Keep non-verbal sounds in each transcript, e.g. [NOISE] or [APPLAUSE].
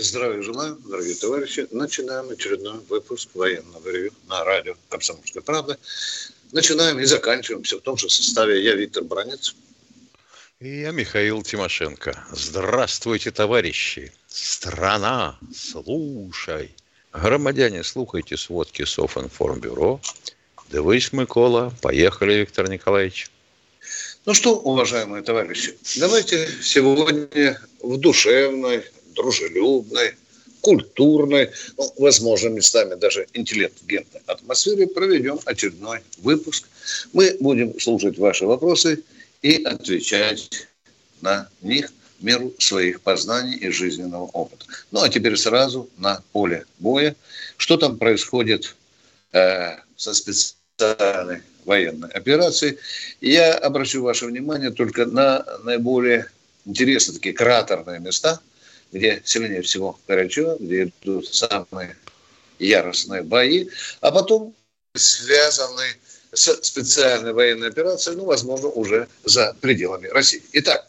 Здравия желаю, дорогие товарищи. Начинаем очередной выпуск военного ревю на радио «Комсомольская правда». Начинаем и заканчиваем все в том же составе. Я Виктор Бранец. И я Михаил Тимошенко. Здравствуйте, товарищи. Страна, слушай. Громадяне, слухайте сводки Софинформбюро. Дивись, Микола. Поехали, Виктор Николаевич. Ну что, уважаемые товарищи, давайте сегодня в душевной, дружелюбной, культурной, ну, возможно, местами даже интеллигентной атмосфере проведем очередной выпуск. Мы будем слушать ваши вопросы и отвечать на них в меру своих познаний и жизненного опыта. Ну, а теперь сразу на поле боя. Что там происходит э, со специальной военной операцией? Я обращу ваше внимание только на наиболее интересные такие кратерные места – где сильнее всего горячо, где идут самые яростные бои, а потом связаны с специальной военной операцией, ну, возможно, уже за пределами России. Итак,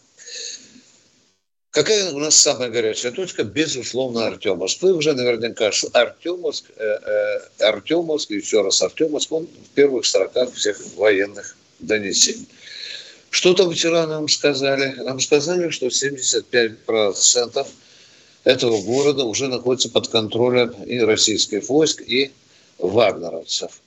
Какая у нас самая горячая точка? Безусловно, Артемовск. Вы уже наверняка Артемовск, э, э, Артемовск, еще раз Артемовск, он в первых строках всех военных донесений. Что там вчера нам сказали? Нам сказали, что 75% этого города уже находится под контролем и российских войск, и вагнеровцев.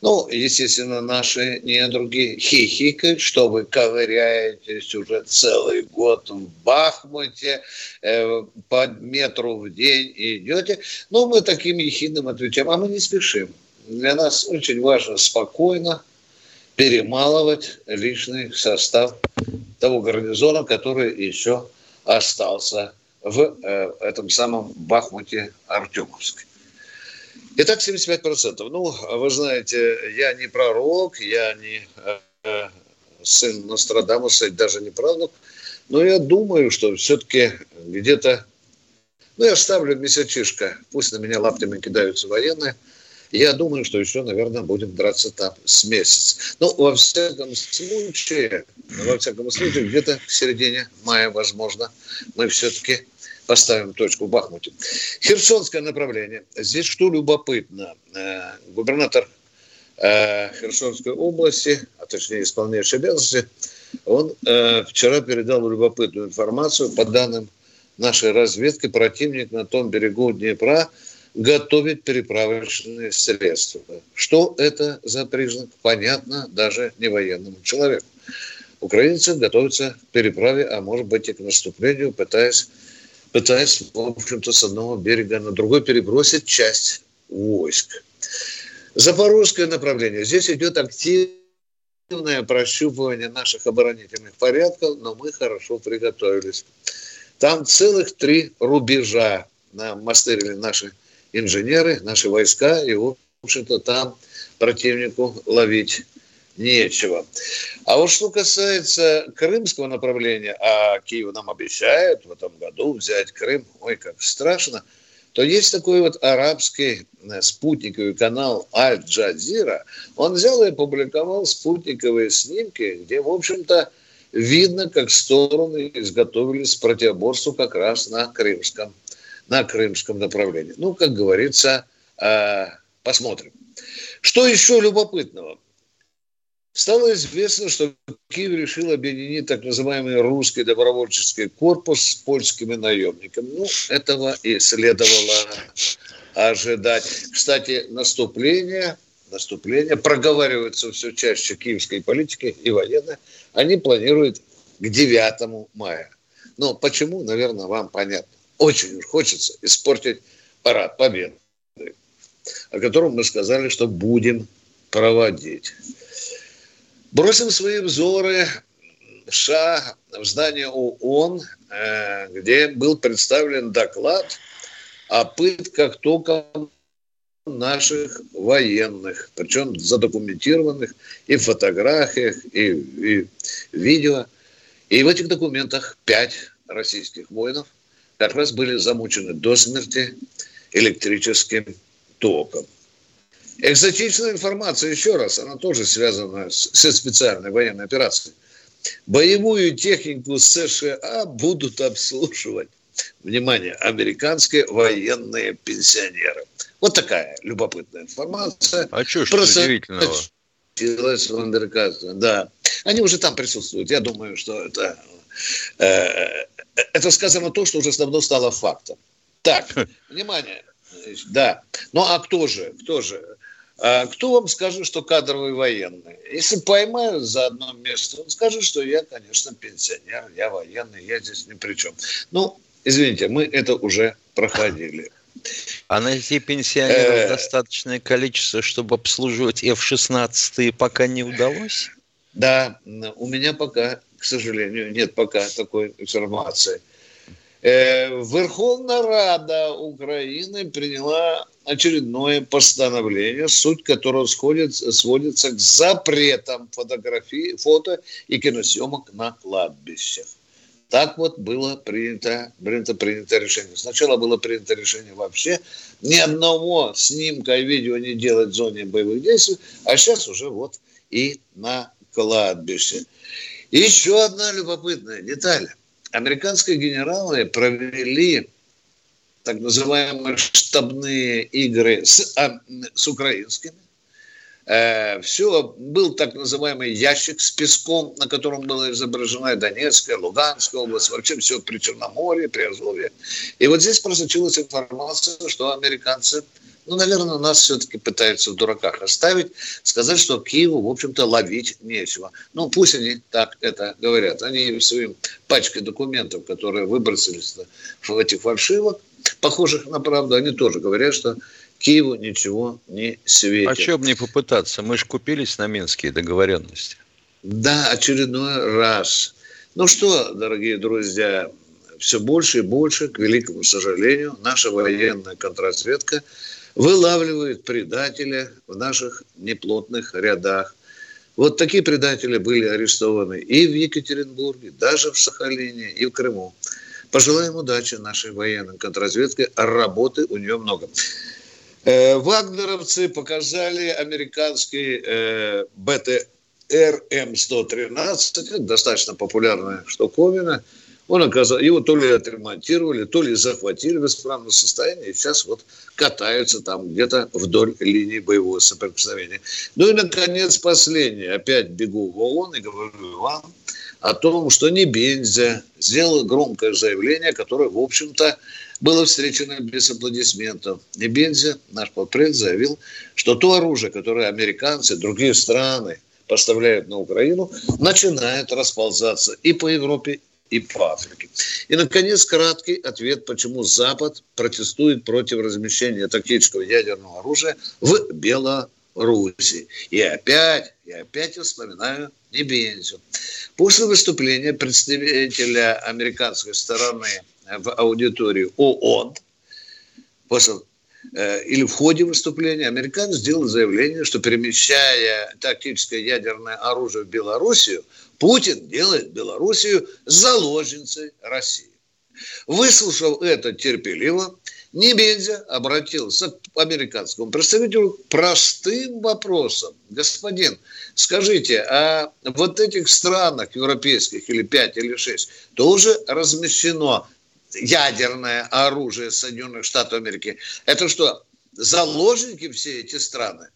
Ну, естественно, наши недруги хихикают, что вы ковыряетесь уже целый год в Бахмуте, э, по метру в день идете. Но мы таким ехидным отвечаем, а мы не спешим. Для нас очень важно спокойно перемалывать личный состав того гарнизона, который еще остался в э, этом самом Бахмуте Артемовске. Итак, 75%. Ну, вы знаете, я не пророк, я не э, сын Нострадамуса, даже не правнук, но я думаю, что все-таки где-то, ну, я ставлю месячишко, пусть на меня лаптями кидаются военные, я думаю, что еще, наверное, будем драться там с месяц. Ну, во всяком случае, во всяком случае, где-то к середине мая, возможно, мы все-таки поставим точку в Бахмуте. Херсонское направление. Здесь что любопытно. Э, губернатор э, Херсонской области, а точнее исполняющий обязанности, он э, вчера передал любопытную информацию по данным нашей разведки. Противник на том берегу Днепра готовит переправочные средства. Что это за признак, понятно даже не военному человеку. Украинцы готовятся к переправе, а может быть и к наступлению, пытаясь пытаясь, в общем-то, с одного берега на другой перебросить часть войск. Запорожское направление. Здесь идет активное прощупывание наших оборонительных порядков, но мы хорошо приготовились. Там целых три рубежа нам мастырили наши инженеры, наши войска, и, в общем-то, там противнику ловить нечего. А вот что касается крымского направления, а Киев нам обещает в этом году взять Крым, ой, как страшно, то есть такой вот арабский э, спутниковый канал Аль-Джазира. Он взял и опубликовал спутниковые снимки, где, в общем-то, видно, как стороны изготовились к противоборству как раз на крымском, на крымском направлении. Ну, как говорится, э, посмотрим. Что еще любопытного? Стало известно, что Киев решил объединить так называемый русский добровольческий корпус с польскими наемниками. Ну, этого и следовало ожидать. Кстати, наступление, наступление проговаривается все чаще киевской политики и военной. Они планируют к 9 мая. Но почему, наверное, вам понятно. Очень уж хочется испортить парад победы, о котором мы сказали, что будем проводить. Бросим свои взоры в США, в здание ООН, э, где был представлен доклад о пытках только наших военных, причем задокументированных и в фотографиях, и, и видео. И в этих документах пять российских воинов как раз были замучены до смерти электрическим током. Экзотичная информация, еще раз, она тоже связана со специальной военной операцией. Боевую технику США будут обслуживать, внимание, американские военные пенсионеры. Вот такая любопытная информация. А что ж удивительного? Да. Они уже там присутствуют. Я думаю, что это, э, это сказано то, что уже давно стало фактом. Так, [LAUGHS] внимание. Да. Ну а кто же? Кто же? А кто вам скажет, что кадровый военный? Если поймают за одно место, он скажет, что я, конечно, пенсионер, я военный, я здесь ни при чем. Ну, извините, мы это уже проходили. А найти пенсионеров э. достаточное количество, чтобы обслуживать F-16 пока не удалось? Да, у меня пока, к сожалению, нет пока такой информации. Э, Верховная Рада Украины приняла очередное постановление, суть которого сходит, сводится к запретам фотографии, фото и киносъемок на кладбищах. Так вот было принято, принято, принято решение. Сначала было принято решение вообще ни одного снимка и видео не делать в зоне боевых действий, а сейчас уже вот и на кладбище. Еще одна любопытная деталь. Американские генералы провели так называемые штабные игры с, а, с украинскими. Э, все, был так называемый ящик с песком, на котором была изображена Донецкая, Луганская область, вообще все при Черноморье, при Азове. И вот здесь просочилась информация, что американцы ну, наверное, нас все-таки пытаются в дураках оставить, сказать, что Киеву, в общем-то, ловить нечего. Ну, пусть они так это говорят. Они своим пачкой документов, которые выбросились в этих фальшивок, похожих на правду, они тоже говорят, что Киеву ничего не светит. А что бы не попытаться? Мы же купились на минские договоренности. Да, очередной раз. Ну что, дорогие друзья, все больше и больше, к великому сожалению, наша военная контрразведка – вылавливают предателя в наших неплотных рядах. Вот такие предатели были арестованы и в Екатеринбурге, даже в Сахалине, и в Крыму. Пожелаем удачи нашей военной контрразведке. Работы у нее много. Э, вагнеровцы показали американский э, БТР М113. Это достаточно популярная штуковина – он оказался, его то ли отремонтировали, то ли захватили в исправном состоянии, и сейчас вот катаются там где-то вдоль линии боевого соприкосновения. Ну и, наконец, последнее. Опять бегу в ООН и говорю вам о том, что Небензя сделал громкое заявление, которое, в общем-то, было встречено без аплодисментов. Небензя, наш подпред, заявил, что то оружие, которое американцы, другие страны поставляют на Украину, начинает расползаться и по Европе, и по Африке. И, наконец, краткий ответ, почему Запад протестует против размещения тактического ядерного оружия в Беларуси. И опять, и опять я вспоминаю Небензю. После выступления представителя американской стороны в аудитории ООН, после э, или в ходе выступления американец сделал заявление, что перемещая тактическое ядерное оружие в Белоруссию, Путин делает Белоруссию заложницей России. Выслушав это терпеливо, Небензя обратился к американскому представителю простым вопросом. Господин, скажите, а вот этих странах европейских или пять или шесть тоже размещено ядерное оружие Соединенных Штатов Америки? Это что, заложники все эти страны?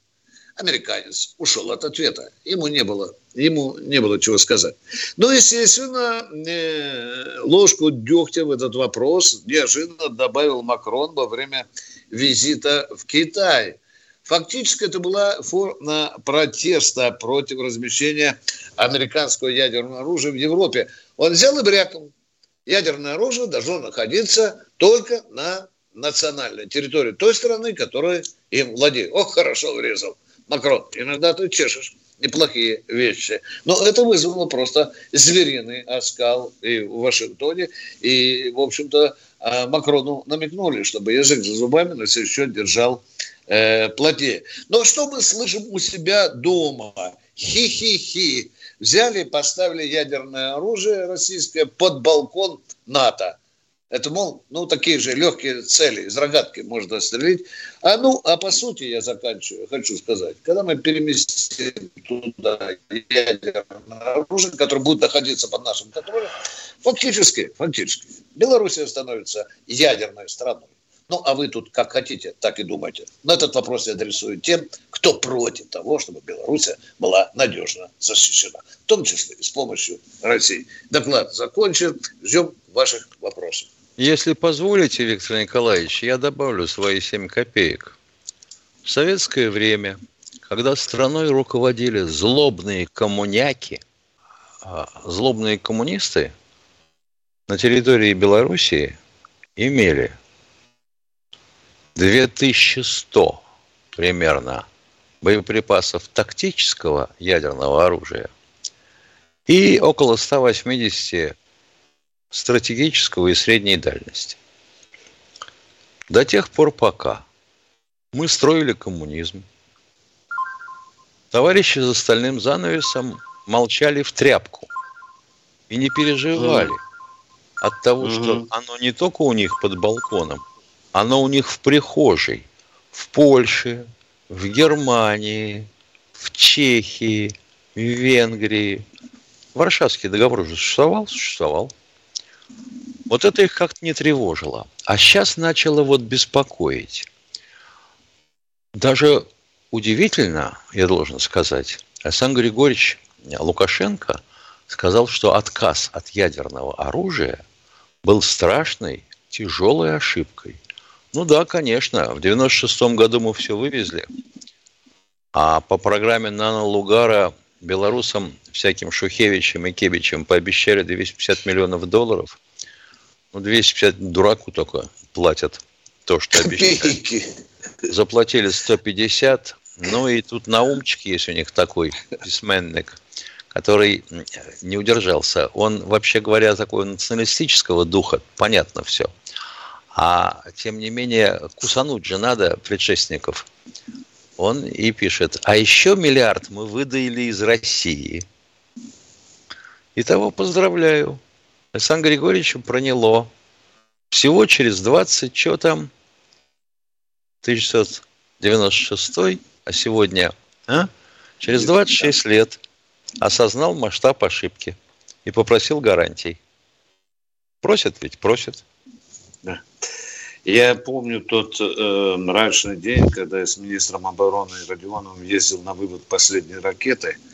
Американец ушел от ответа. Ему не было, ему не было чего сказать. Но, естественно, э, ложку дегтя в этот вопрос неожиданно добавил Макрон во время визита в Китай. Фактически это была форма протеста против размещения американского ядерного оружия в Европе. Он взял и брякнул. Ядерное оружие должно находиться только на национальной территории той страны, которая им владеет. Ох, хорошо врезал. Макрон, иногда ты чешешь неплохие вещи. Но это вызвало просто звериный оскал и в Вашингтоне, и, в общем-то, э, Макрону намекнули, чтобы язык за зубами на все еще держал э, плотнее. Но что мы слышим у себя дома? Хи-хи-хи. Взяли, поставили ядерное оружие российское под балкон НАТО. Это, мол, ну, такие же легкие цели, из рогатки можно стрелять. А ну, а по сути, я заканчиваю, хочу сказать, когда мы переместим туда ядерное оружие, которое будет находиться под нашим контролем, фактически, фактически, Белоруссия становится ядерной страной. Ну, а вы тут как хотите, так и думайте. Но этот вопрос я адресую тем, кто против того, чтобы Беларусь была надежно защищена. В том числе и с помощью России. Доклад закончен. Ждем ваших вопросов. Если позволите, Виктор Николаевич, я добавлю свои 7 копеек. В советское время, когда страной руководили злобные коммуняки, а злобные коммунисты на территории Белоруссии имели 2100 примерно боеприпасов тактического ядерного оружия и около 180 стратегического и средней дальности. До тех пор, пока мы строили коммунизм, товарищи за стальным занавесом молчали в тряпку и не переживали от того, что оно не только у них под балконом, оно у них в прихожей, в Польше, в Германии, в Чехии, в Венгрии. Варшавский договор уже существовал? Существовал. Вот это их как-то не тревожило. А сейчас начало вот беспокоить. Даже удивительно, я должен сказать, Александр Григорьевич Лукашенко сказал, что отказ от ядерного оружия был страшной, тяжелой ошибкой. Ну да, конечно, в 96 году мы все вывезли, а по программе Нано Лугара белорусам всяким Шухевичем и Кебичем пообещали 250 миллионов долларов – ну, 250 дураку только платят то, что обещали. Заплатили 150. Ну и тут Наумчик есть у них такой письменник, который не удержался. Он, вообще говоря, такой националистического духа, понятно все. А тем не менее, кусануть же надо предшественников. Он и пишет, а еще миллиард мы выдаили из России. И того поздравляю. Александр Григорьевича проняло. Всего через 20, что там, 1996, а сегодня, а? через 26 лет осознал масштаб ошибки и попросил гарантий. Просят ведь, просят. Да. Я помню тот э, мрачный день, когда я с министром обороны Родионовым ездил на вывод последней ракеты –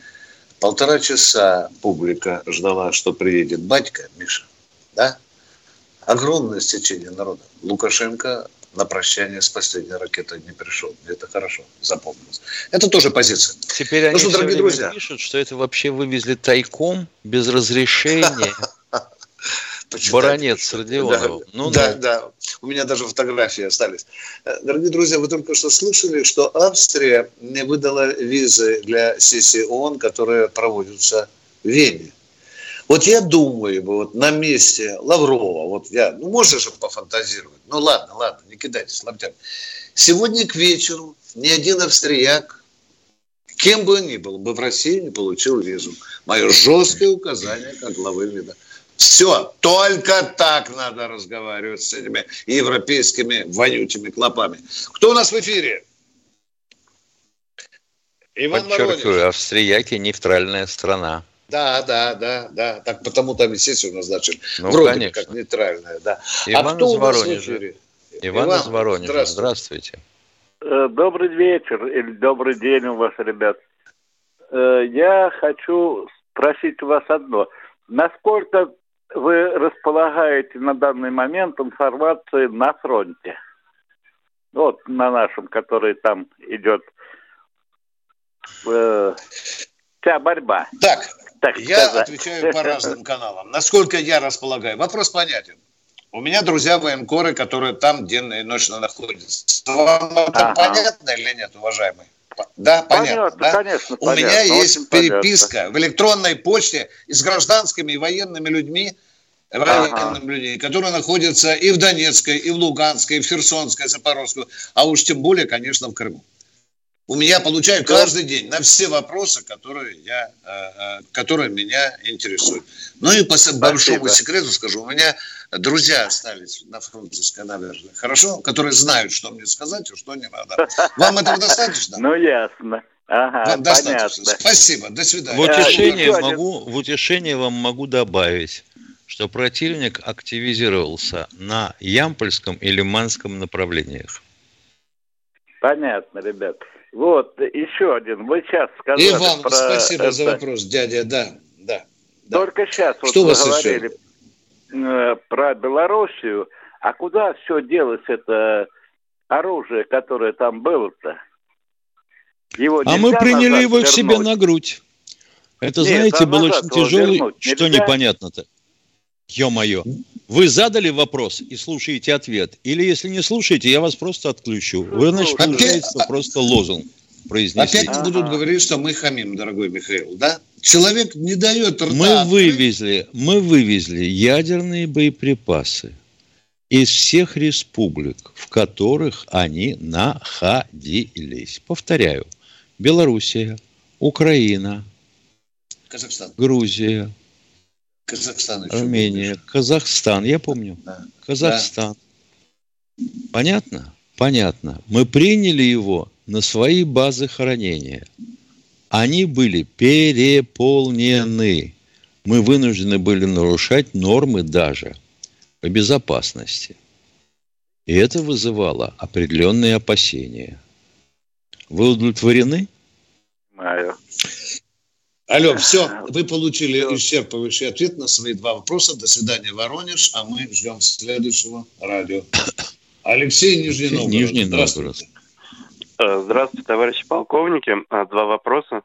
Полтора часа публика ждала, что приедет батька Миша. Да? Огромное стечение народа. Лукашенко на прощание с последней ракетой не пришел. Это хорошо запомнилось. Это тоже позиция. Теперь ну, они что, дорогие друзья, пишут, что это вообще вывезли тайком, без разрешения. [LAUGHS] Баронец Родионов. Да, ну, да, ну. да. У меня даже фотографии остались. Э, дорогие друзья, вы только что слышали, что Австрия не выдала визы для сессии ООН, которые проводятся в Вене. Вот я думаю, вот на месте Лаврова, вот я, ну можно же пофантазировать, ну ладно, ладно, не кидайтесь лаптями. Сегодня к вечеру ни один австрияк, кем бы он ни был, бы в России не получил визу. Мое жесткое указание как главы МИДа. Все, только так надо разговаривать с этими европейскими вонючими клопами. Кто у нас в эфире? Иван Подчеркиваю, Воронеж. австрияки нейтральная страна. Да, да, да, да. Так потому там и сессию назначили. Ну, Вроде конечно. как нейтральная, да. А Иван а кто из Воронежа. Иван, Иван из Воронежа. Здравствуйте. здравствуйте. Э, добрый вечер или добрый день у вас, ребят. Э, я хочу спросить у вас одно. Насколько вы располагаете на данный момент информацией на фронте? Вот на нашем, который там идет э, вся борьба. Так, так я сказать. отвечаю по разным каналам. Насколько я располагаю? Вопрос понятен. У меня друзья военкоры, которые там денно и ночно находятся. Вам это ага. понятно или нет, уважаемый? Да, понятно. понятно да? Конечно, У понятно, меня есть переписка понятно. в электронной почте с гражданскими и военными людьми, ага. которые находятся и в Донецкой, и в Луганской, и в Херсонской, Запорожской, а уж тем более, конечно, в Крыму. У меня получаю каждый день на все вопросы, которые, я, э, э, которые меня интересуют. Ну и по Спасибо. большому секрету скажу, у меня друзья остались на Фрунзенской набережной, хорошо? Которые знают, что мне сказать, и что не надо. Вам этого достаточно? Ну, ясно. Ага, Вам достаточно. Спасибо, до свидания. В утешение, могу, в утешение вам могу добавить, что противник активизировался на Ямпольском и Лиманском направлениях. Понятно, ребят. Вот, еще один. Вы сейчас сказали И вам про спасибо это... за вопрос, дядя, да, да. да. Только сейчас что вот вы говорили еще? Э, про Белоруссию. А куда все делось это оружие, которое там было-то? Его а мы приняли его вернуть? к себе на грудь. Это, Нет, знаете, был очень тяжелый... Что непонятно-то? Ё-моё. Вы задали вопрос и слушаете ответ. Или если не слушаете, я вас просто отключу. Вы, значит, получаете Опять... просто лозунг произнесли. Опять будут говорить, что мы хамим, дорогой Михаил, да? Человек не дает рта. Мы вывезли, мы вывезли ядерные боеприпасы из всех республик, в которых они находились. Повторяю. Белоруссия, Украина, Казахстан. Грузия, Казахстан еще Армения, помнишь? Казахстан, я помню. Да. Казахстан. Да. Понятно? Понятно. Мы приняли его на свои базы хранения. Они были переполнены. Мы вынуждены были нарушать нормы даже по безопасности. И это вызывало определенные опасения. Вы удовлетворены? Понимаю. Алло, все, вы получили исчерпывающий ответ на свои два вопроса. До свидания, Воронеж, а мы ждем следующего радио. Алексей Нижний Новгород. Нижний Новгород. Э, здравствуйте, товарищи полковники. Э, два вопроса.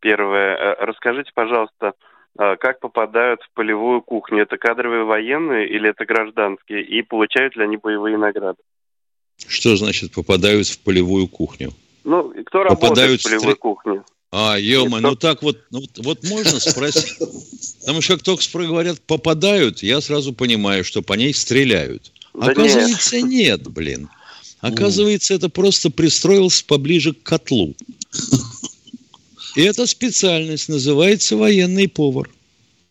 Первое. Э, расскажите, пожалуйста, как попадают в полевую кухню? Это кадровые военные или это гражданские? И получают ли они боевые награды? Что значит попадают в полевую кухню? Ну, кто попадают работает в полевой кухне? А, ема, ну так вот, ну, вот можно спросить. Потому что как только говорят попадают, я сразу понимаю, что по ней стреляют. Да Оказывается, нет. нет, блин. Оказывается, это просто пристроился поближе к котлу. И эта специальность называется военный повар.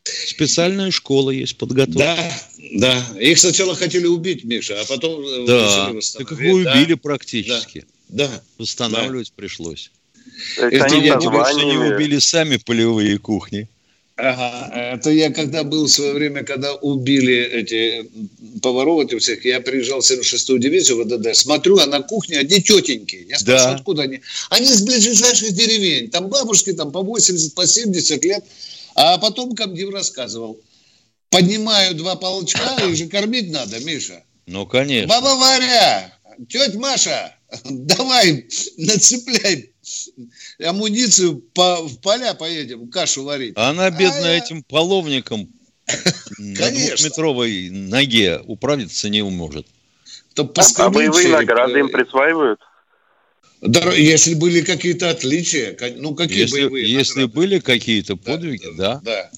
Специальная школа есть подготовка. Да, да. Их сначала хотели убить, Миша, а потом да. Так их убили да. практически. Да. да. Восстанавливать да. пришлось. Это я тебе, что не убили сами полевые кухни. Ага, это я когда был в свое время, когда убили эти поваров этих всех, я приезжал в 76-ю дивизию ВДД, смотрю, а на кухне одни тетеньки. Я спрашиваю, да. откуда они? Они из ближайших деревень, там бабушки там по 80, по 70 лет. А потом комдив рассказывал, поднимаю два полчка, [COUGHS] их же кормить надо, Миша. Ну, конечно. Баба Варя, тетя Маша, [LAUGHS] давай, [LAUGHS] нацепляй амуницию по, в поля поедем, кашу варить. Она, бедная, а этим я... половником [LAUGHS] на двухметровой ноге управиться не может. А боевые награды им присваивают? Да, если были какие-то отличия, ну какие если, боевые Если награды? были какие-то подвиги, да. Да. да.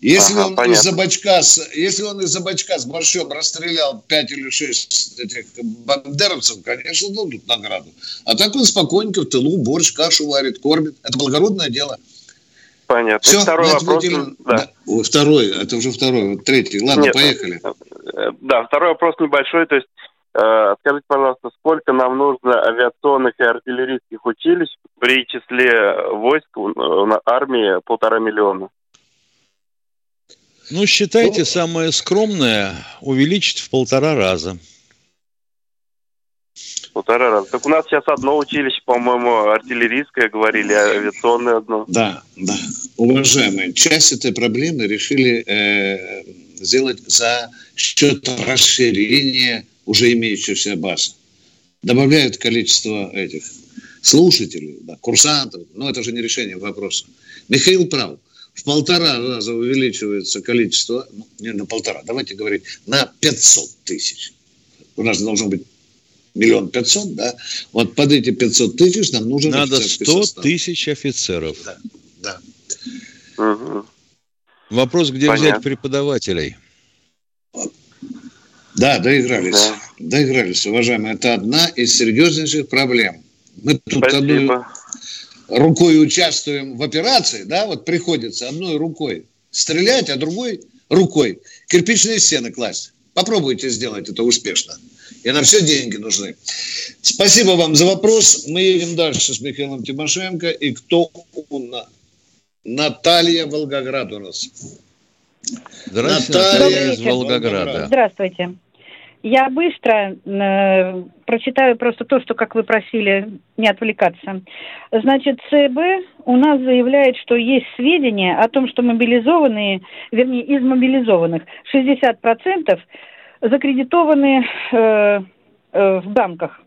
Если ага, он из-за бачка, если он из-за бачка с борщом расстрелял 5 или 6 этих бандеровцев, конечно, дадут награду. А так он спокойненько в тылу борщ, кашу варит, кормит. Это благородное дело. Понятно. Все, второй вопрос. Будем... Да. Да. Второй, это уже второй. Вот третий. Ладно, Нет, поехали. Э, да, второй вопрос небольшой. То есть, э, скажите, пожалуйста, сколько нам нужно авиационных и артиллерийских училищ при числе войск на армии полтора миллиона? Ну, считайте, ну, самое скромное увеличить в полтора раза. Полтора раза. Так у нас сейчас одно училище, по-моему, артиллерийское, говорили, авиационное одно. Да, да. Уважаемые, часть этой проблемы решили э, сделать за счет расширения уже имеющихся баз. Добавляют количество этих слушателей, да, курсантов, но это же не решение вопроса. Михаил прав в полтора раза увеличивается количество, ну, не на полтора, давайте говорить, на 500 тысяч. У нас должно быть миллион пятьсот, да? Вот под эти 500 тысяч нам нужен Надо 100 тысяч офицеров. Да, да. Угу. Вопрос, где Понятно. взять преподавателей? Да, доигрались. Да. Доигрались, уважаемые. Это одна из серьезнейших проблем. Мы тут Спасибо. одной рукой участвуем в операции, да, вот приходится одной рукой стрелять, а другой рукой кирпичные стены класть. Попробуйте сделать это успешно. И на все деньги нужны. Спасибо вам за вопрос. Мы едем дальше с Михаилом Тимошенко. И кто у нас? Наталья Волгоград у нас. Здравствуйте, Наталья из Волгограда. Здравствуйте. Я быстро э, прочитаю просто то, что, как вы просили, не отвлекаться. Значит, ЦБ у нас заявляет, что есть сведения о том, что мобилизованные, вернее, из мобилизованных 60% закредитованы э, э, в банках.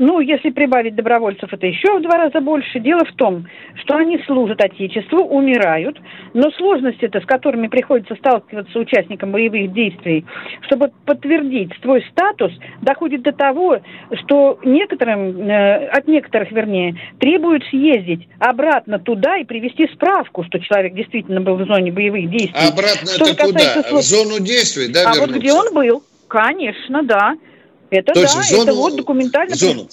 Ну, если прибавить добровольцев, это еще в два раза больше. Дело в том, что они служат Отечеству, умирают, но сложности, с которыми приходится сталкиваться участникам боевых действий, чтобы подтвердить свой статус, доходит до того, что некоторым, э, от некоторых, вернее, требуют съездить обратно туда и привести справку, что человек действительно был в зоне боевых действий. А обратно что это куда? Служ... В зону действий, да, А вернуться? вот где он был? Конечно, да. Это То да, зону, это вот документально. Зону.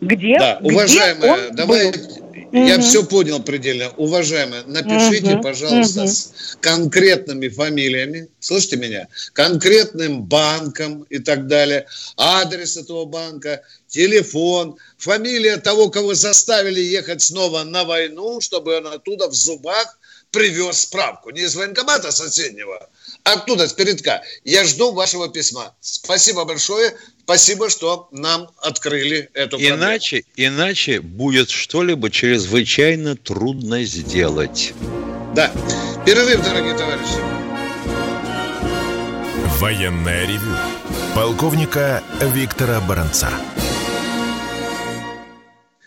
Где? Да, где уважаемая, давай, был? я угу. все понял предельно. Уважаемая, напишите, угу. пожалуйста, угу. с конкретными фамилиями, слышите меня, конкретным банком и так далее, адрес этого банка, телефон, фамилия того, кого заставили ехать снова на войну, чтобы он оттуда в зубах привез справку. Не из военкомата соседнего, оттуда, с передка. Я жду вашего письма. Спасибо большое. Спасибо, что нам открыли эту проблему. Иначе, иначе будет что-либо чрезвычайно трудно сделать. Да. Перерыв, дорогие товарищи. Военная ревю. Полковника Виктора Баранца.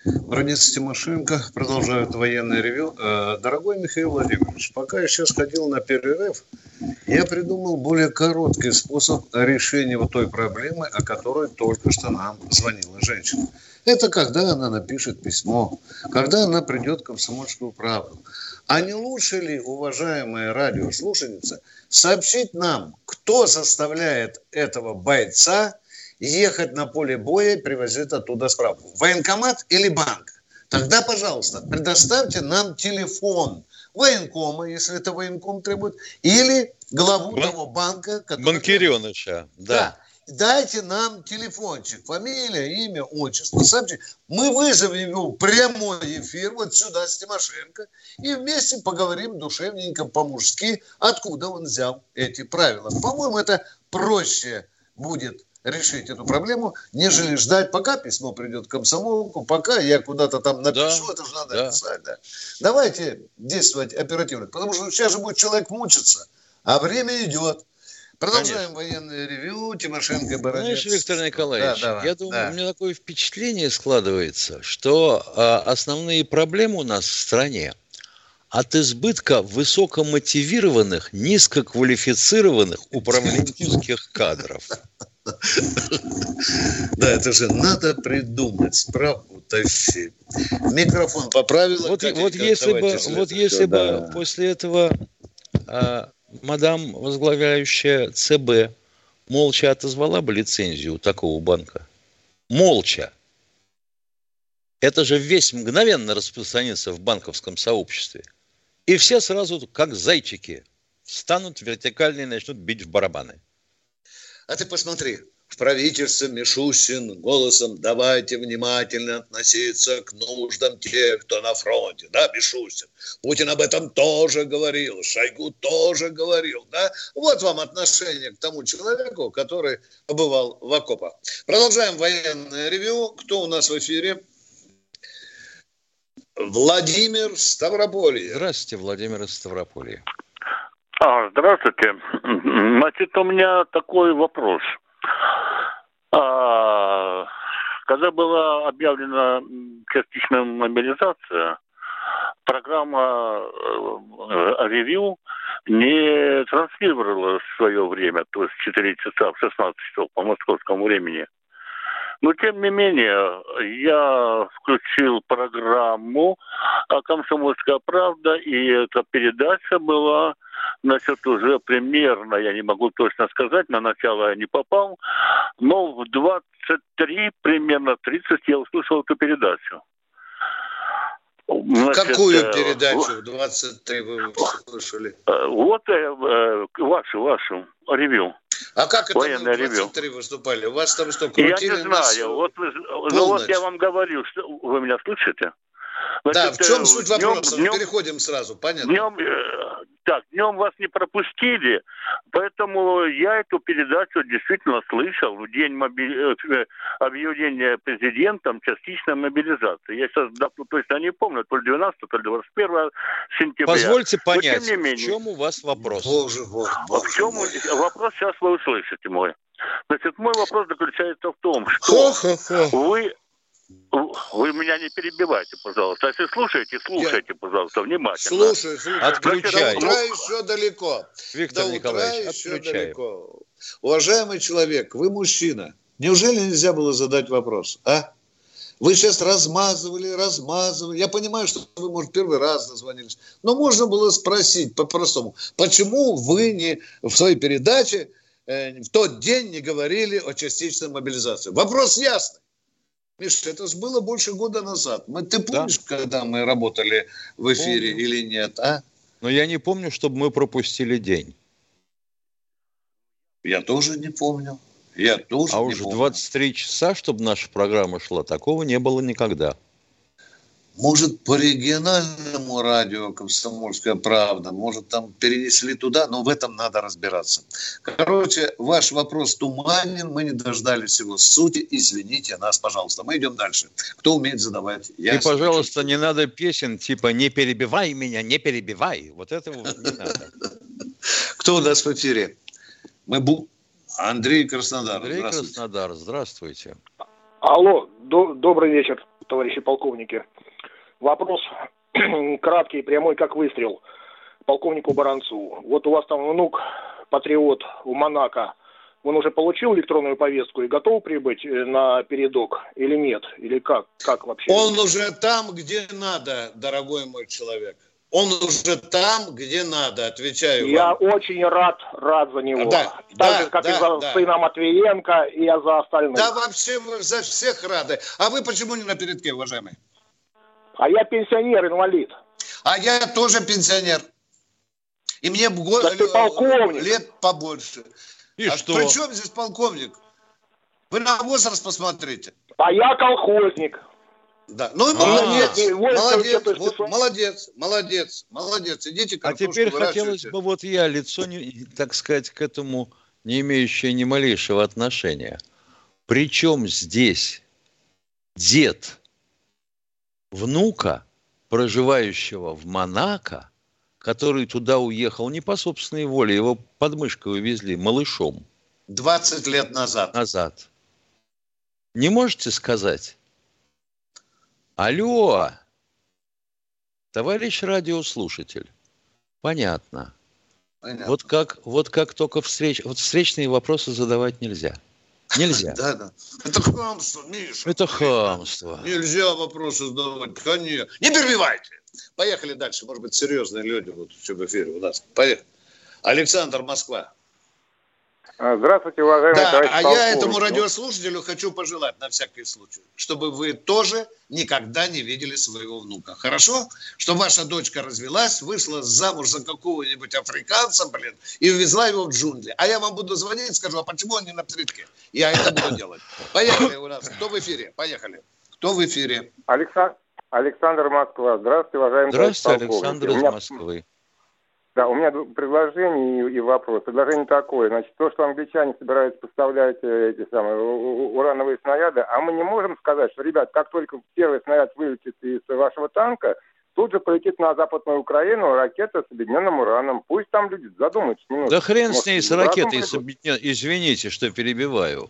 Бронец Тимошенко продолжает военное ревю. Э, дорогой Михаил Владимирович, пока я сейчас ходил на перерыв, я придумал более короткий способ решения вот той проблемы, о которой только что нам звонила женщина. Это когда она напишет письмо, когда она придет к комсомольскую правду. А не лучше ли, уважаемая радиослушательница, сообщить нам, кто заставляет этого бойца ехать на поле боя и привозить оттуда справку. Военкомат или банк? Тогда, пожалуйста, предоставьте нам телефон военкома, если это военком требует, или главу Бан... того банка. Который... Банкиреныча, да. да. Дайте нам телефончик, фамилия, имя, отчество, сообщите. Мы вызовем его в прямой эфир вот сюда с Тимошенко и вместе поговорим душевненько по-мужски, откуда он взял эти правила. По-моему, это проще будет решить эту проблему, нежели ждать, пока письмо придет к комсомолку, пока я куда-то там напишу, да, это же надо да. писать. Да. Давайте действовать оперативно, потому что сейчас же будет человек мучиться, а время идет. Продолжаем Конечно. военное ревю. Тимошенко, Бородец. Знаешь, Виктор Николаевич, да, давай, я думаю, да. у меня такое впечатление складывается, что а, основные проблемы у нас в стране от избытка высокомотивированных, низкоквалифицированных управленческих кадров. [LAUGHS] Да, это же надо придумать, справку тащить. Микрофон поправил. Вот, вот если бы, вот если да. бы после этого а, мадам, возглавляющая ЦБ, молча отозвала бы лицензию такого банка. Молча. Это же весь мгновенно распространится в банковском сообществе. И все сразу, как зайчики, встанут вертикально и начнут бить в барабаны. А ты посмотри, в правительстве Мишустин голосом давайте внимательно относиться к нуждам тех, кто на фронте, да, Мишустин. Путин об этом тоже говорил, Шойгу тоже говорил, да. Вот вам отношение к тому человеку, который побывал в окопах. Продолжаем военное ревю. Кто у нас в эфире? Владимир Ставрополье. Здравствуйте, Владимир из. А, здравствуйте. [CLEARS THROAT] Значит, у меня такой вопрос. А, когда была объявлена частичная мобилизация, программа э, ревью не транслировала свое время, то есть 4 часа в 16 часов по московскому времени. Но, тем не менее, я включил программу «Комсомольская правда», и эта передача была Значит, уже примерно, я не могу точно сказать, на начало я не попал, но в 23, примерно 30 я услышал эту передачу. Значит, Какую э, передачу в 23 вы слышали? Э, вот э, вашу, вашу ревью. А как это вы в 23 ревю? выступали? У вас там что, крутили Я не знаю. Вот, ну, вот я вам говорю, что вы меня слышите? Значит, да, в чем э, суть вопроса? Днем, Переходим сразу, понятно. Днем, э, так, днем вас не пропустили, поэтому я эту передачу действительно слышал в день моби... Э, объявления президентом частичной мобилизации. Я сейчас да, точно не помню, то ли 12, то ли 21 сентября. Позвольте понять, Но, менее, в чем у вас вопрос? Боже, боже, боже в чем мой. вопрос сейчас вы услышите мой. Значит, мой вопрос заключается в том, что Хо-хо-хо. вы вы меня не перебивайте, пожалуйста. Если слушаете, слушайте, Я... пожалуйста, внимательно. Слушаю, слушаю. Отключай. До утра еще далеко. Виктор До Николаевич, еще отключаем. далеко. Уважаемый человек, вы мужчина. Неужели нельзя было задать вопрос, а? Вы сейчас размазывали, размазывали. Я понимаю, что вы, может, первый раз дозвонились. Но можно было спросить по-простому. Почему вы не в своей передаче э, в тот день не говорили о частичной мобилизации? Вопрос ясный. Миша, это было больше года назад. Мы, ты помнишь, да? когда мы работали в эфире Помню. или нет, а? Но я не помню, чтобы мы пропустили день. Я тоже не помню. Я тоже а не уж помню. 23 часа, чтобы наша программа шла, такого не было никогда. Может, по региональному радио «Комсомольская правда», может, там перенесли туда, но в этом надо разбираться. Короче, ваш вопрос туманен, мы не дождались его сути, извините нас, пожалуйста. Мы идем дальше. Кто умеет задавать? Я И, пожалуйста, не надо песен типа «Не перебивай меня, не перебивай». Вот этого не надо. Кто у нас в эфире? Мы бу... Андрей Краснодар. Андрей Краснодар, здравствуйте. Алло, до, добрый вечер, товарищи полковники. Вопрос [CLEARS THROAT] краткий, прямой, как выстрел. Полковнику Баранцу. Вот у вас там внук, патриот в Монако. Он уже получил электронную повестку и готов прибыть э, на передок или нет? Или как? Как вообще? Он уже там, где надо, дорогой мой человек. Он уже там, где надо, отвечаю Я вам. очень рад, рад за него. Да, так да, же, как да, и за да. сына Матвиенко, и я за остальных. Да, вообще мы за всех рады. А вы почему не на передке, уважаемый? А я пенсионер, инвалид. А я тоже пенсионер. И мне год, да ты полковник. лет побольше. И а что? При чем здесь полковник? Вы на возраст посмотрите. А я колхозник. Да. Ну и молодец, а, молодец, вот, молодец, молодец, молодец. Идите А теперь хотелось бы вот я лицо, не, так сказать, к этому не имеющее ни малейшего отношения. Причем здесь дед внука, проживающего в Монако, который туда уехал не по собственной воле, его подмышкой увезли малышом. 20 лет назад. Назад. Не можете сказать? Алло, товарищ радиослушатель. Понятно. Понятно. Вот как, вот как только встреч, вот встречные вопросы задавать нельзя. Нельзя. [LAUGHS] Да, да. Это хамство, Миша. Это хамство. Нельзя вопросы задавать. Конечно. Не перебивайте. Поехали дальше. Может быть, серьезные люди будут в эфире у нас. Поехали. Александр, Москва. А, здравствуйте, уважаемый да, товарищ А я этому радиослушателю хочу пожелать на всякий случай, чтобы вы тоже никогда не видели своего внука. Хорошо? Что ваша дочка развелась, вышла замуж за какого-нибудь африканца, блин, и увезла его в джунгли. А я вам буду звонить и скажу, а почему он не на передке? Я это буду делать. Поехали у нас. Кто в эфире? Поехали. Кто в эфире? Александр, Александр Москва. Здравствуйте, уважаемый Здравствуйте, Александр из Москвы. Да, у меня предложение и, вопрос. Предложение такое. Значит, то, что англичане собираются поставлять э, эти самые урановые снаряды, а мы не можем сказать, что, ребят, как только первый снаряд вылетит из вашего танка, тут же полетит на Западную Украину ракета с объединенным ураном. Пусть там люди задумаются немного. Да хрен с ней, с ракетой, с объединен... извините, что перебиваю.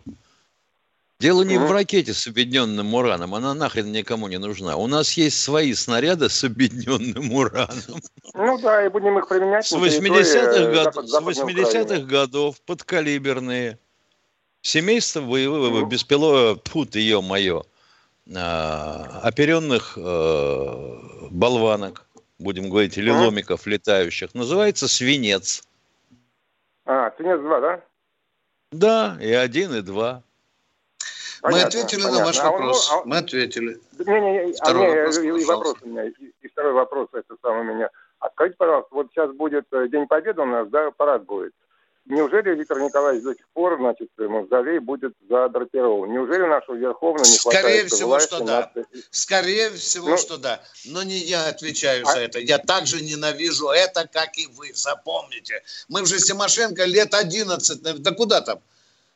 Дело не в ракете с объединенным ураном, она нахрен никому не нужна. У нас есть свои снаряды с объединенным ураном. Ну да, и будем их применять. С 80-х год, 80 годов, подкалиберные. Семейство боевого ну. беспилотного, пут ее мое, оперенных э, болванок. будем говорить, или ломиков летающих, называется свинец. А, свинец 2, да? Да, и один, и два. Мы ответили понятно. на ваш а вопрос. Он, а... Мы ответили. Не, не, не, второй а, вопрос, и, вопрос у меня, и, и второй вопрос, это самый у меня. А скажите, пожалуйста, вот сейчас будет э, День Победы у нас, да, парад будет. Неужели Виктор Николаевич до сих пор, значит, мавзолей будет задрапирован? Неужели нашего Верховного не хватает Скорее всего, власти что да. Скорее всего, ну, что да. Но не я отвечаю а... за это. Я также ненавижу это, как и вы. Запомните. Мы уже Тимошенко лет 11. Да куда там?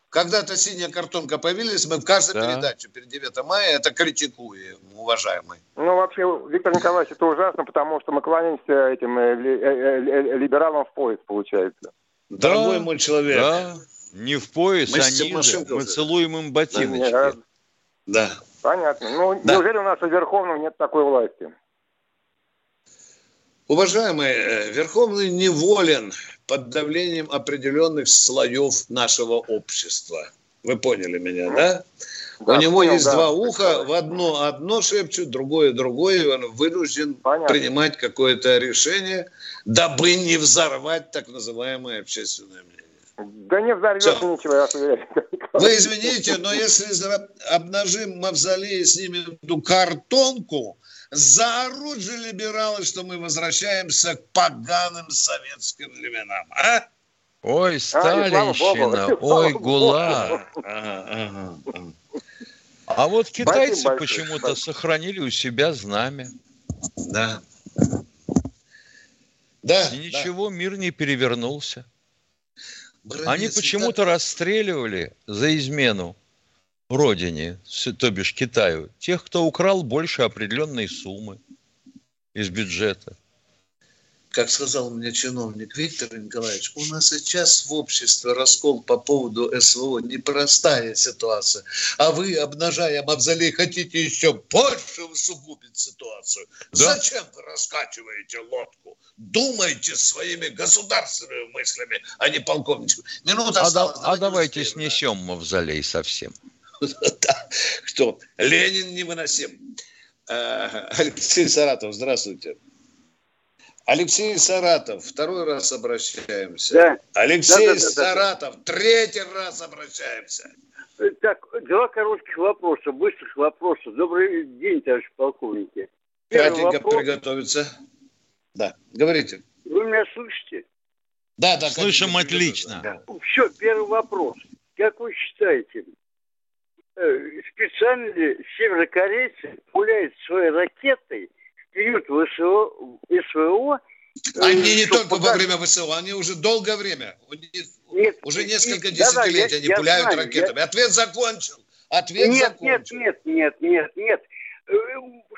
Когда-то синяя картонка появилась, мы в каждой да. передаче перед 9 мая это критикуем, уважаемый. Ну, вообще, Виктор Николаевич, это ужасно, потому что мы кланяемся этим э, э, э, либералам в поезд, получается. Дорогой да, мой человек. Да, не в пояс, мы а ниже. Мы целуем им ботиночки. Да. да. Понятно. Ну, да. неужели у нас у Верховного нет такой власти? Уважаемый, э, Верховный неволен под давлением определенных слоев нашего общества. Вы поняли меня, да? Да, У него понял, есть да. два уха, в одно одно шепчут, другое другое, и он вынужден Понятно. принимать какое-то решение, дабы не взорвать так называемое общественное мнение. Да не взорвется Все. ничего, я уверяю. Вы извините, но если обнажим мавзолей и снимем эту картонку, заорут же либералы, что мы возвращаемся к поганым советским временам, а? Ой, Сталинщина, [LAUGHS] а, ой, ГУЛАГ. Ага, ага. А вот китайцы почему-то сохранили у себя знамя. Да. Да. И ничего, да. мир не перевернулся. Бронец, Они почему-то да. расстреливали за измену родине, то бишь Китаю, тех, кто украл больше определенной суммы из бюджета как сказал мне чиновник Виктор Николаевич, у нас сейчас в обществе раскол по поводу СВО непростая ситуация. А вы, обнажая мавзолей, хотите еще больше усугубить ситуацию. Да? Зачем вы раскачиваете лодку? Думайте своими государственными мыслями, а не полковничком. Минута а, да, а давайте снесем мавзолей совсем. [LAUGHS] Кто? Ленин невыносим. Э, Алексей Саратов, здравствуйте. Алексей Саратов, второй раз обращаемся. Да. Алексей да, да, да, Саратов, да, да. третий раз обращаемся. Так, два коротких вопроса, быстрых вопросов. Добрый день, товарищ полковники. Кратенько вопрос... приготовиться. Да, говорите. Вы меня слышите? Да, да. Слышим отлично. Да. Все, первый вопрос. Как вы считаете, специально ли северокорейцы пуляют свои ракеты период ВСО, СВО они не только показать... во время ВСО, они уже долгое время, нет, уже несколько десятилетий да, они я, пуляют я знаю, ракетами. Я... Ответ закончил. Ответ нет, закончил. Нет, нет, нет, нет, нет. Э,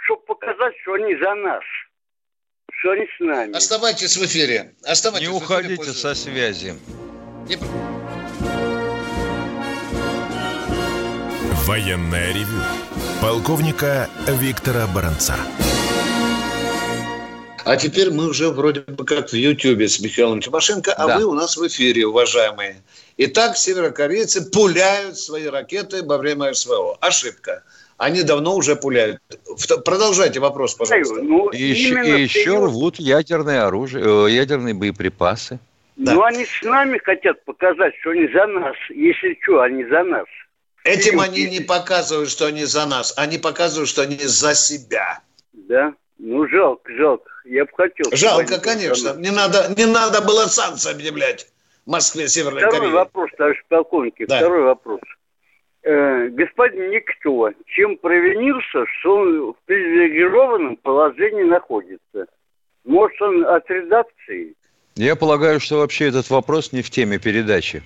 Чтобы показать, что они за нас. Что они с нами. Оставайтесь в эфире. Оставайтесь не уходите эфире со связи. Не... Военная ревю. Полковника Виктора Баранца. А теперь мы уже вроде бы как в Ютьюбе с Михаилом Тимошенко, а да. вы у нас в эфире, уважаемые. Итак, северокорейцы пуляют свои ракеты во время СВО. Ошибка. Они давно уже пуляют. Продолжайте вопрос, пожалуйста. Ну, и, еще, и еще рвут ядерное оружие, э, ядерные боеприпасы. Да. Ну, они с нами хотят показать, что они за нас. Если что, они за нас. Этим они не показывают, что они за нас. Они показывают, что они за себя. Да. Ну, жалко, жалко. Я бы хотел. Жалко, конечно. Не надо, не надо было санкции объявлять в Москве, Северной Второй Корее. вопрос, товарищ полковник. Да. Второй вопрос. Э, господин Никто, чем провинился, что он в привилегированном положении находится? Может, он от редакции? Я полагаю, что вообще этот вопрос не в теме передачи.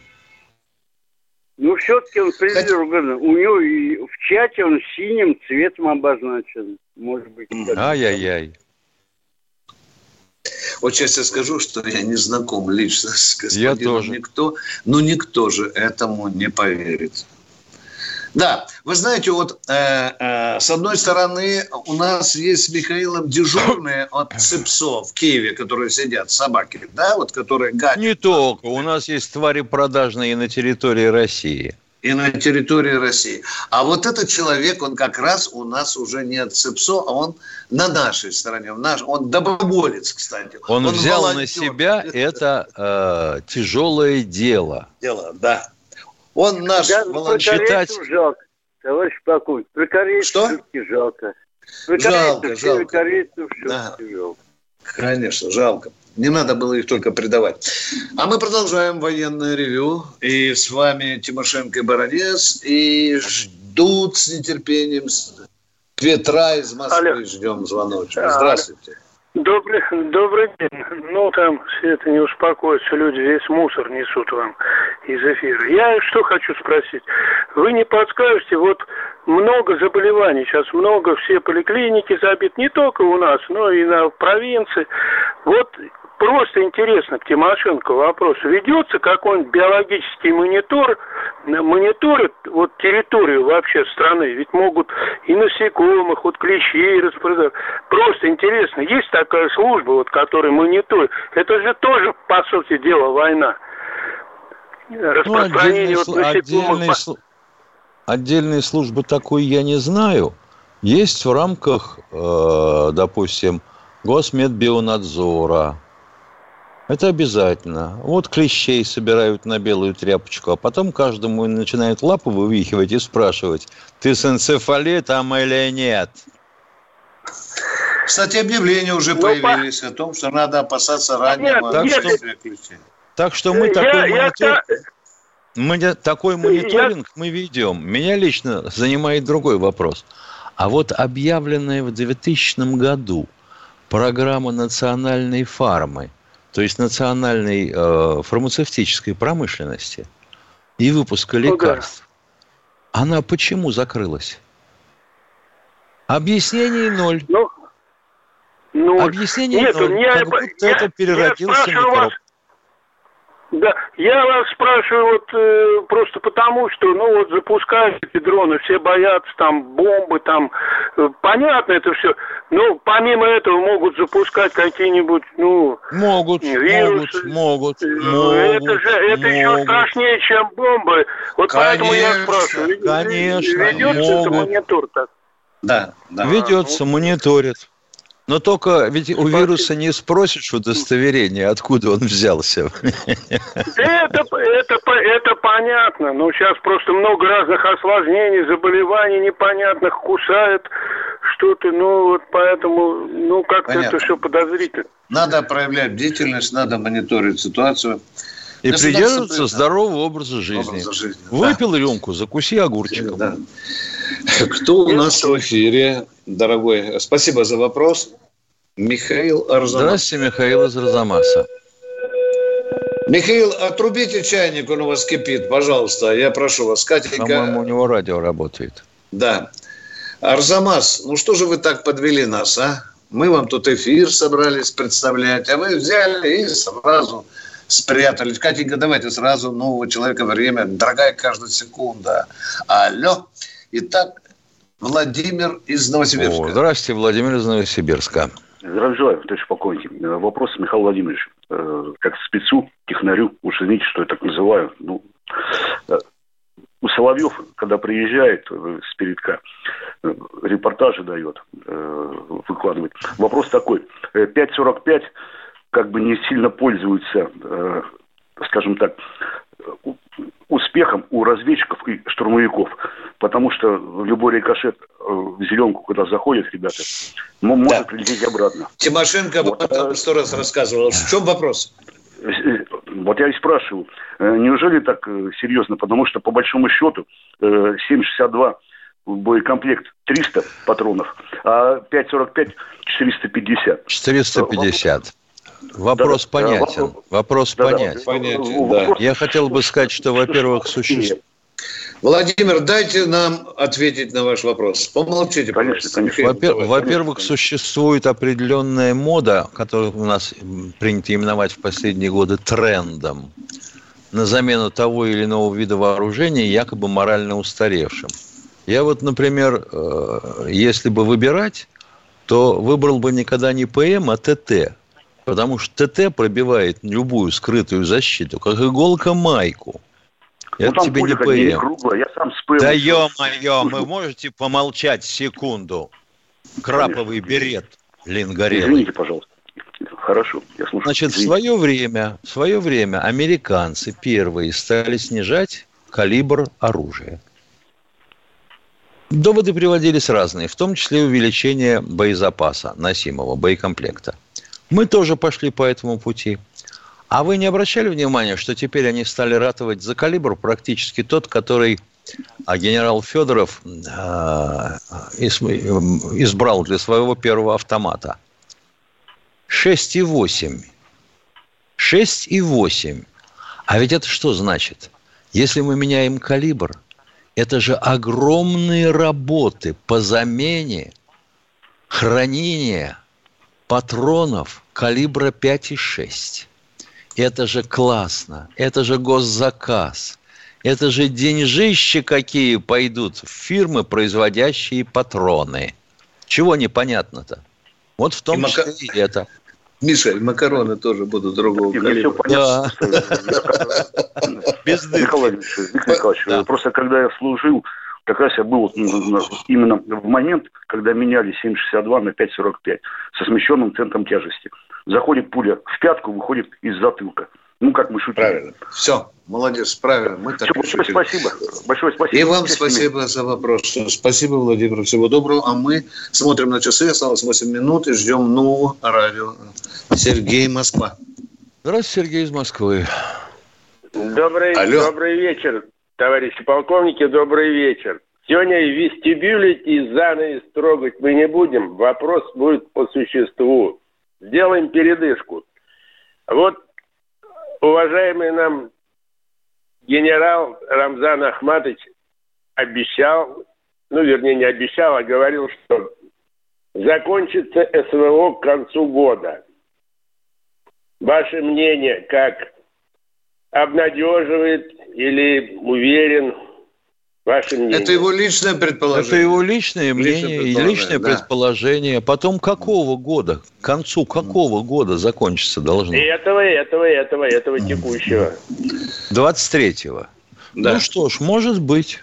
Ну, все-таки он привилегирован. Хоть... У него и в чате он синим цветом обозначен. Может быть. Ай-яй-яй. Вот сейчас я скажу, что я не знаком лично с господином я тоже. никто, но никто же этому не поверит. Да, вы знаете, вот э, э, с одной стороны у нас есть с Михаилом дежурные [COUGHS] от ЦИПСО в Киеве, которые сидят, собаки, да, вот которые гадят. Не только, у нас есть твари продажные на территории России. и на территории России. А вот этот человек, он как раз у нас уже не от ЦИПСО, а он на нашей стороне. В наш, он доброволец, кстати. Он, он взял волонтер. на себя это э, тяжелое дело. Дело, да. Он наш да, волонтер. Читать... жалко, товарищ полковник. Что? жалко. Жалко, жалко. Да. жалко. Конечно, жалко. Не надо было их только предавать. А мы продолжаем военное ревю. И с вами Тимошенко и Баранец. И ждут с нетерпением Петра из Москвы. Алло. Ждем звоночек. Здравствуйте. Добрый, добрый день. Ну, там все это не успокоится, люди весь мусор несут вам из эфира. Я что хочу спросить. Вы не подскажете, вот много заболеваний, сейчас много, все поликлиники забиты, не только у нас, но и на провинции. Вот Просто интересно к Тимошенко вопрос. Ведется какой-нибудь биологический монитор, мониторит вот территорию вообще страны? Ведь могут и насекомых, вот клещей распродать. Просто интересно, есть такая служба, вот, которая мониторит? Это же тоже, по сути дела, война. Распространение ну, отдельные, вот насекомых... Отдельные, отдельные службы такой я не знаю. Есть в рамках, э, допустим, Госмедбионадзора, это обязательно. Вот клещей собирают на белую тряпочку, а потом каждому начинают лапу вывихивать и спрашивать, ты с энцефалитом или нет? Кстати, объявления уже ну, появились по... о том, что надо опасаться раннего так что, клещей. Так что мы я, такой я, монитор... Я... Мы, такой мониторинг мы ведем. Меня лично занимает другой вопрос. А вот объявленная в 2000 году программа национальной фармы – то есть национальной э, фармацевтической промышленности и выпуска лекарств, ну, да. она почему закрылась? Объяснений ноль. Ну, ну, Объяснений нет, ноль. Я, как будто я, это переродился микроб. Да, я вас спрашиваю вот э, просто потому, что, ну вот запускают эти дроны, все боятся там бомбы, там, э, понятно это все, но помимо этого могут запускать какие-нибудь, ну, могут, вирусы. Могут, могут, э, могут. Это же, это могут. еще страшнее, чем бомбы. Вот конечно, поэтому я спрашиваю. Конечно, Ведется могут. это монитор так? Да, да. Ведется, мониторит. Но только ведь у вируса не спросишь удостоверение, откуда он взялся. Это, это, это понятно. Но сейчас просто много разных осложнений, заболеваний непонятных, кусает что-то. Ну, вот поэтому, ну, как-то это все подозрительно. Надо проявлять бдительность, надо мониторить ситуацию. И придерживаться здорового образа жизни. Образа жизни Выпил да. рюмку, закуси огурчиком. Да. Кто у нас в эфире, дорогой? Спасибо за вопрос. Михаил Арзамас. Здравствуйте, Михаил из Арзамаса. Михаил, отрубите чайник, он у вас кипит, пожалуйста, я прошу вас. Катенька... По-моему, у него радио работает. Да. Арзамас, ну что же вы так подвели нас, а? Мы вам тут эфир собрались представлять, а вы взяли и сразу спрятались. Катенька, давайте сразу нового человека время. Дорогая каждая секунда. Алло. Итак, Владимир из Новосибирска. О, здравствуйте, Владимир из Новосибирска. Здравия желаю, товарищ полковник. Э, вопрос, Михаил Владимирович. Э, как спецу, технарю, уж извините, что я так называю. Ну, э, у Соловьев, когда приезжает с передка, репортажи дает, выкладывает. Вопрос такой. 5.45 как бы не сильно пользуются, скажем так, успехом у разведчиков и штурмовиков, потому что любой рикошет э, в зеленку, куда заходят ребята, может да. прилететь обратно. Тимошенко вот. об этом сто раз рассказывал. В чем вопрос? Э, вот я и спрашиваю, э, неужели так серьезно? Потому что, по большому счету, 7,62 боекомплект 300 патронов, а 5,45 450. 450. Вопрос да, понятен. Вопрос, вопрос да, понятен. Да, понятен да. Я хотел бы сказать, что, во-первых, существует... Владимир, дайте нам ответить на ваш вопрос. Помолчите, конечно, конечно. Во-первых, во-первых, существует определенная мода, которую у нас принято именовать в последние годы трендом, на замену того или иного вида вооружения, якобы морально устаревшим. Я вот, например, э, если бы выбирать, то выбрал бы никогда не ПМ, а ТТ Потому что ТТ пробивает любую скрытую защиту, как иголка майку. Это ну, там тебе не ПМ. круглая, я сам с ПМ. Да ё-моё, вы можете помолчать секунду? Краповый берет Ленгорелый. Извините, пожалуйста. Хорошо, я слушаю. Значит, в Извините. свое время, в свое время американцы первые стали снижать калибр оружия. Доводы приводились разные, в том числе увеличение боезапаса носимого, боекомплекта. Мы тоже пошли по этому пути. А вы не обращали внимания, что теперь они стали ратовать за калибр практически тот, который а, генерал Федоров эм, избрал для своего первого автомата? 6,8. 6,8. А ведь это что значит? Если мы меняем калибр, это же огромные работы по замене хранения патронов калибра 5,6. Это же классно, это же госзаказ, это же деньжища какие пойдут в фирмы, производящие патроны. Чего непонятно-то? Вот в том И мака- числе и это. Миша, и макароны тоже будут другого все калибра. понятно. [LAUGHS] Без дырки. Владимирович, Виктор Николаевич, просто когда я служил, как раз я был вот, именно в момент, когда меняли 7,62 на 5,45 со смещенным центром тяжести. Заходит пуля в пятку, выходит из затылка. Ну, как мы шутили. Правильно. Все, молодец, правильно. Мы так Всё, и большое шутим. спасибо. Большое спасибо. И вам Всех спасибо за вопрос. Спасибо, Владимир. Всего доброго. А мы смотрим на часы. Осталось 8 минут и ждем нового радио. Сергей, Москва. Здравствуйте, Сергей из Москвы. Добрый, Алло. добрый вечер, товарищи полковники, добрый вечер. Сегодня вестибюлить и занавес трогать мы не будем. Вопрос будет по существу. Сделаем передышку. Вот, уважаемый нам генерал Рамзан Ахматович обещал, ну, вернее, не обещал, а говорил, что закончится СВО к концу года. Ваше мнение как? обнадеживает или уверен ваше мнение? Это его личное предположение. Это его личное мнение и предположение, личное да. предположение. Потом какого года, к концу какого года закончится должно? Этого, этого, этого, этого текущего. 23-го. Да. Ну что ж, может быть.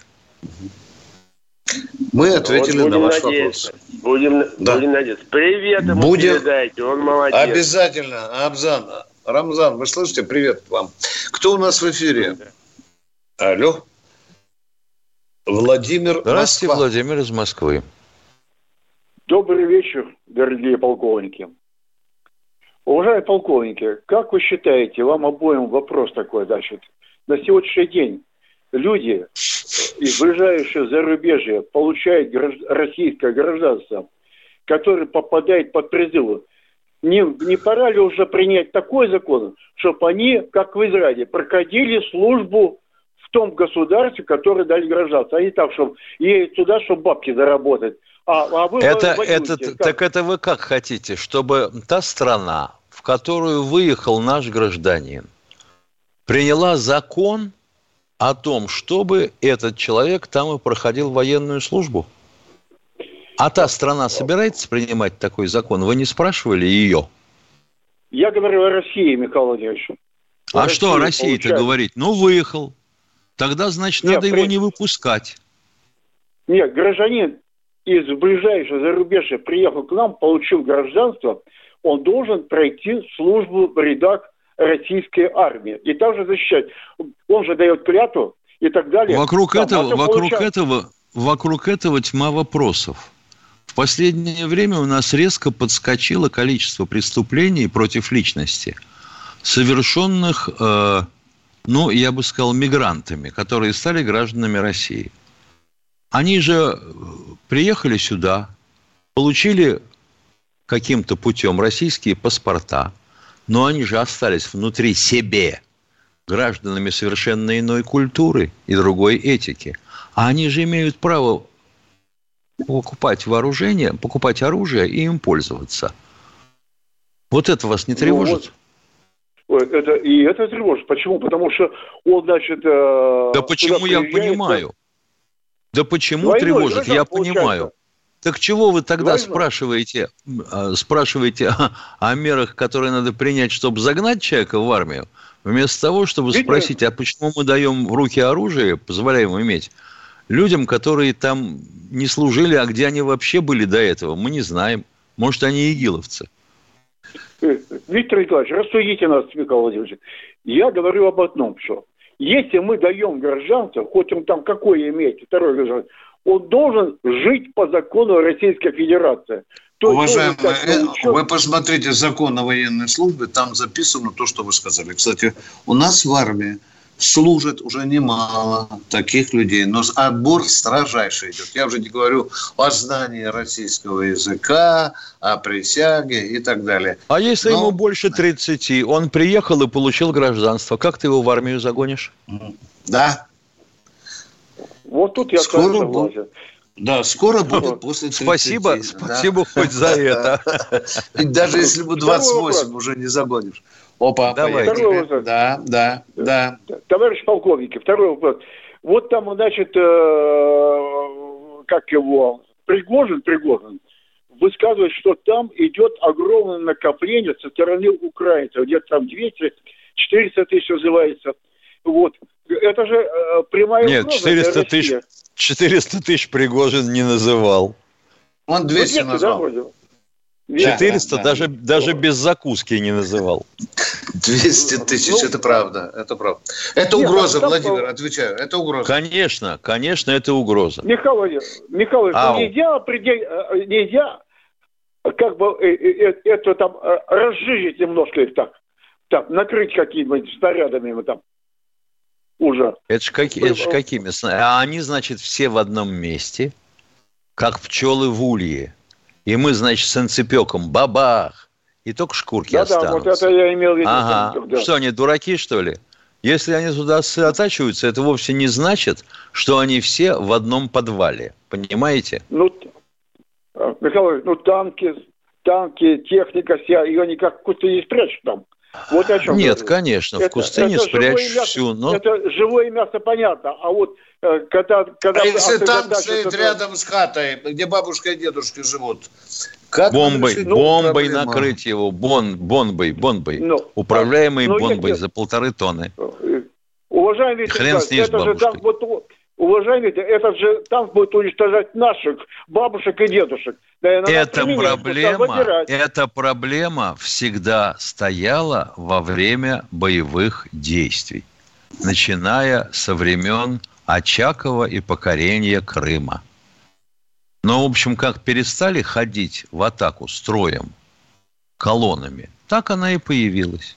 Мы ответили Вот на ваш надеяться. вопрос. Будем, Да. будем надеяться. Привет ему Будем- передайте, он молодец. Обязательно. Абзан. Рамзан, вы слышите? Привет вам. Кто у нас в эфире? Алло. Владимир Здравствуйте, Москва. Владимир из Москвы. Добрый вечер, дорогие полковники. Уважаемые полковники, как вы считаете, вам обоим вопрос такой, значит, на сегодняшний день люди из ближайшего зарубежья получают гражд- российское гражданство, которые попадают под призыв. Не, не пора ли уже принять такой закон, чтобы они, как в Израиле, проходили службу том государстве, которое дали гражданство, а не так, чтобы едут туда, чтобы бабки заработать. А, а вы Это, воюете. это, Как? так это вы как хотите, чтобы та страна, в которую выехал наш гражданин, приняла закон о том, чтобы этот человек там и проходил военную службу? А та страна собирается принимать такой закон? Вы не спрашивали ее? Я говорю о России, Михаил Владимирович. А В что о России России-то говорить? Ну, выехал. Тогда, значит, Нет, надо его при- не выпускать. Нет, гражданин из ближайшего зарубежья приехал к нам, получил гражданство, он должен пройти службу в рядах российской армии и также защищать. Он же дает клятву и так далее. Вокруг Там, этого, то вокруг получается- этого, вокруг этого тьма вопросов. В последнее время у нас резко подскочило количество преступлений против личности, совершенных, э, ну, я бы сказал, мигрантами, которые стали гражданами России. Они же э, приехали сюда, получили каким-то путем российские паспорта, но они же остались внутри себе гражданами совершенно иной культуры и другой этики. А они же имеют право покупать вооружение, покупать оружие и им пользоваться. Вот это вас не Ну, тревожит? Ой, Это, и это тревожит. Почему? Потому что он, значит... э, да почему я понимаю? Да почему Двойной тревожит? Я получается. понимаю. Так чего вы тогда Двойной. спрашиваете, а, спрашиваете о, о мерах, которые надо принять, чтобы загнать человека в армию, вместо того, чтобы Видите? спросить, а почему мы даем в руки оружие, позволяем иметь людям, которые там не служили, а где они вообще были до этого, мы не знаем. Может, они игиловцы. [LAUGHS] Виктор Николаевич, рассудите нас, Михаил Владимирович. Я говорю об одном, что если мы даем гражданство, хоть он там какое имеет, второе гражданство, он должен жить по закону Российской Федерации. То Уважаемые, э, вы посмотрите закон о военной службе, там записано то, что вы сказали. Кстати, у нас в армии служит уже немало таких людей, но отбор строжайший идет. Я уже не говорю о знании российского языка, о присяге и так далее. А если но... ему больше 30, он приехал и получил гражданство, как ты его в армию загонишь? Да, вот тут я скоро согласен. Да, скоро будет после 30. Спасибо, да. спасибо хоть за это. И [LAUGHS] даже если бы 28 уже не загонишь. Опа, Давай. Второй вопрос. Да, да, да. Товарищ полковник, второй вопрос. Вот там, значит, э, как его, Пригожин, Пригожин, высказывает, что там идет огромное накопление со стороны украинцев, где-то там 200, 400 тысяч называется. Вот. Это же э, прямая Нет, угроза 400 тысяч, 400 тысяч Пригожин не называл. Он 200 ну, назвал. Да, 400 да, даже, да. даже без закуски не называл. 200 тысяч, ну, это правда, это правда. Это нет, угроза, там, Владимир, отвечаю, это угроза. Конечно, конечно, это угроза. Михаил Михаил Ау. нельзя, определь, э, нельзя как бы э, это там разжижить немножко их так, так накрыть какими-нибудь снарядами там уже. Это же каки, это ж какими? А они, значит, все в одном месте, как пчелы в улье. И мы, значит, с анцепеком бабах, и только шкурки да, останутся. Да, вот это я имел в виду. Ага. Да. Что, они дураки, что ли? Если они туда сосредотачиваются, это вовсе не значит, что они все в одном подвале. Понимаете? Ну, а, Михаил, ну танки, танки, техника вся, ее никак куда-то не спрячешь там. Вот о чем. Нет, конечно, это, в кусты не спрячешь мясо, всю. Но... Это живое мясо, понятно. А вот э, когда... когда а если танк стоит это... рядом с хатой, где бабушка и дедушка живут, как бомбой, решить, ну, бомбой проблема? накрыть его, бон, бомбой, бомбой, ну, управляемой ну, бомбой нет, за полторы тонны. Уважаемый Хрен с ней это же так вот уважаемый, этот же танк будет уничтожать наших бабушек и дедушек. Наверное, эта проблема, эта проблема всегда стояла во время боевых действий, начиная со времен Очакова и покорения Крыма. Но, в общем, как перестали ходить в атаку строем, колоннами, так она и появилась.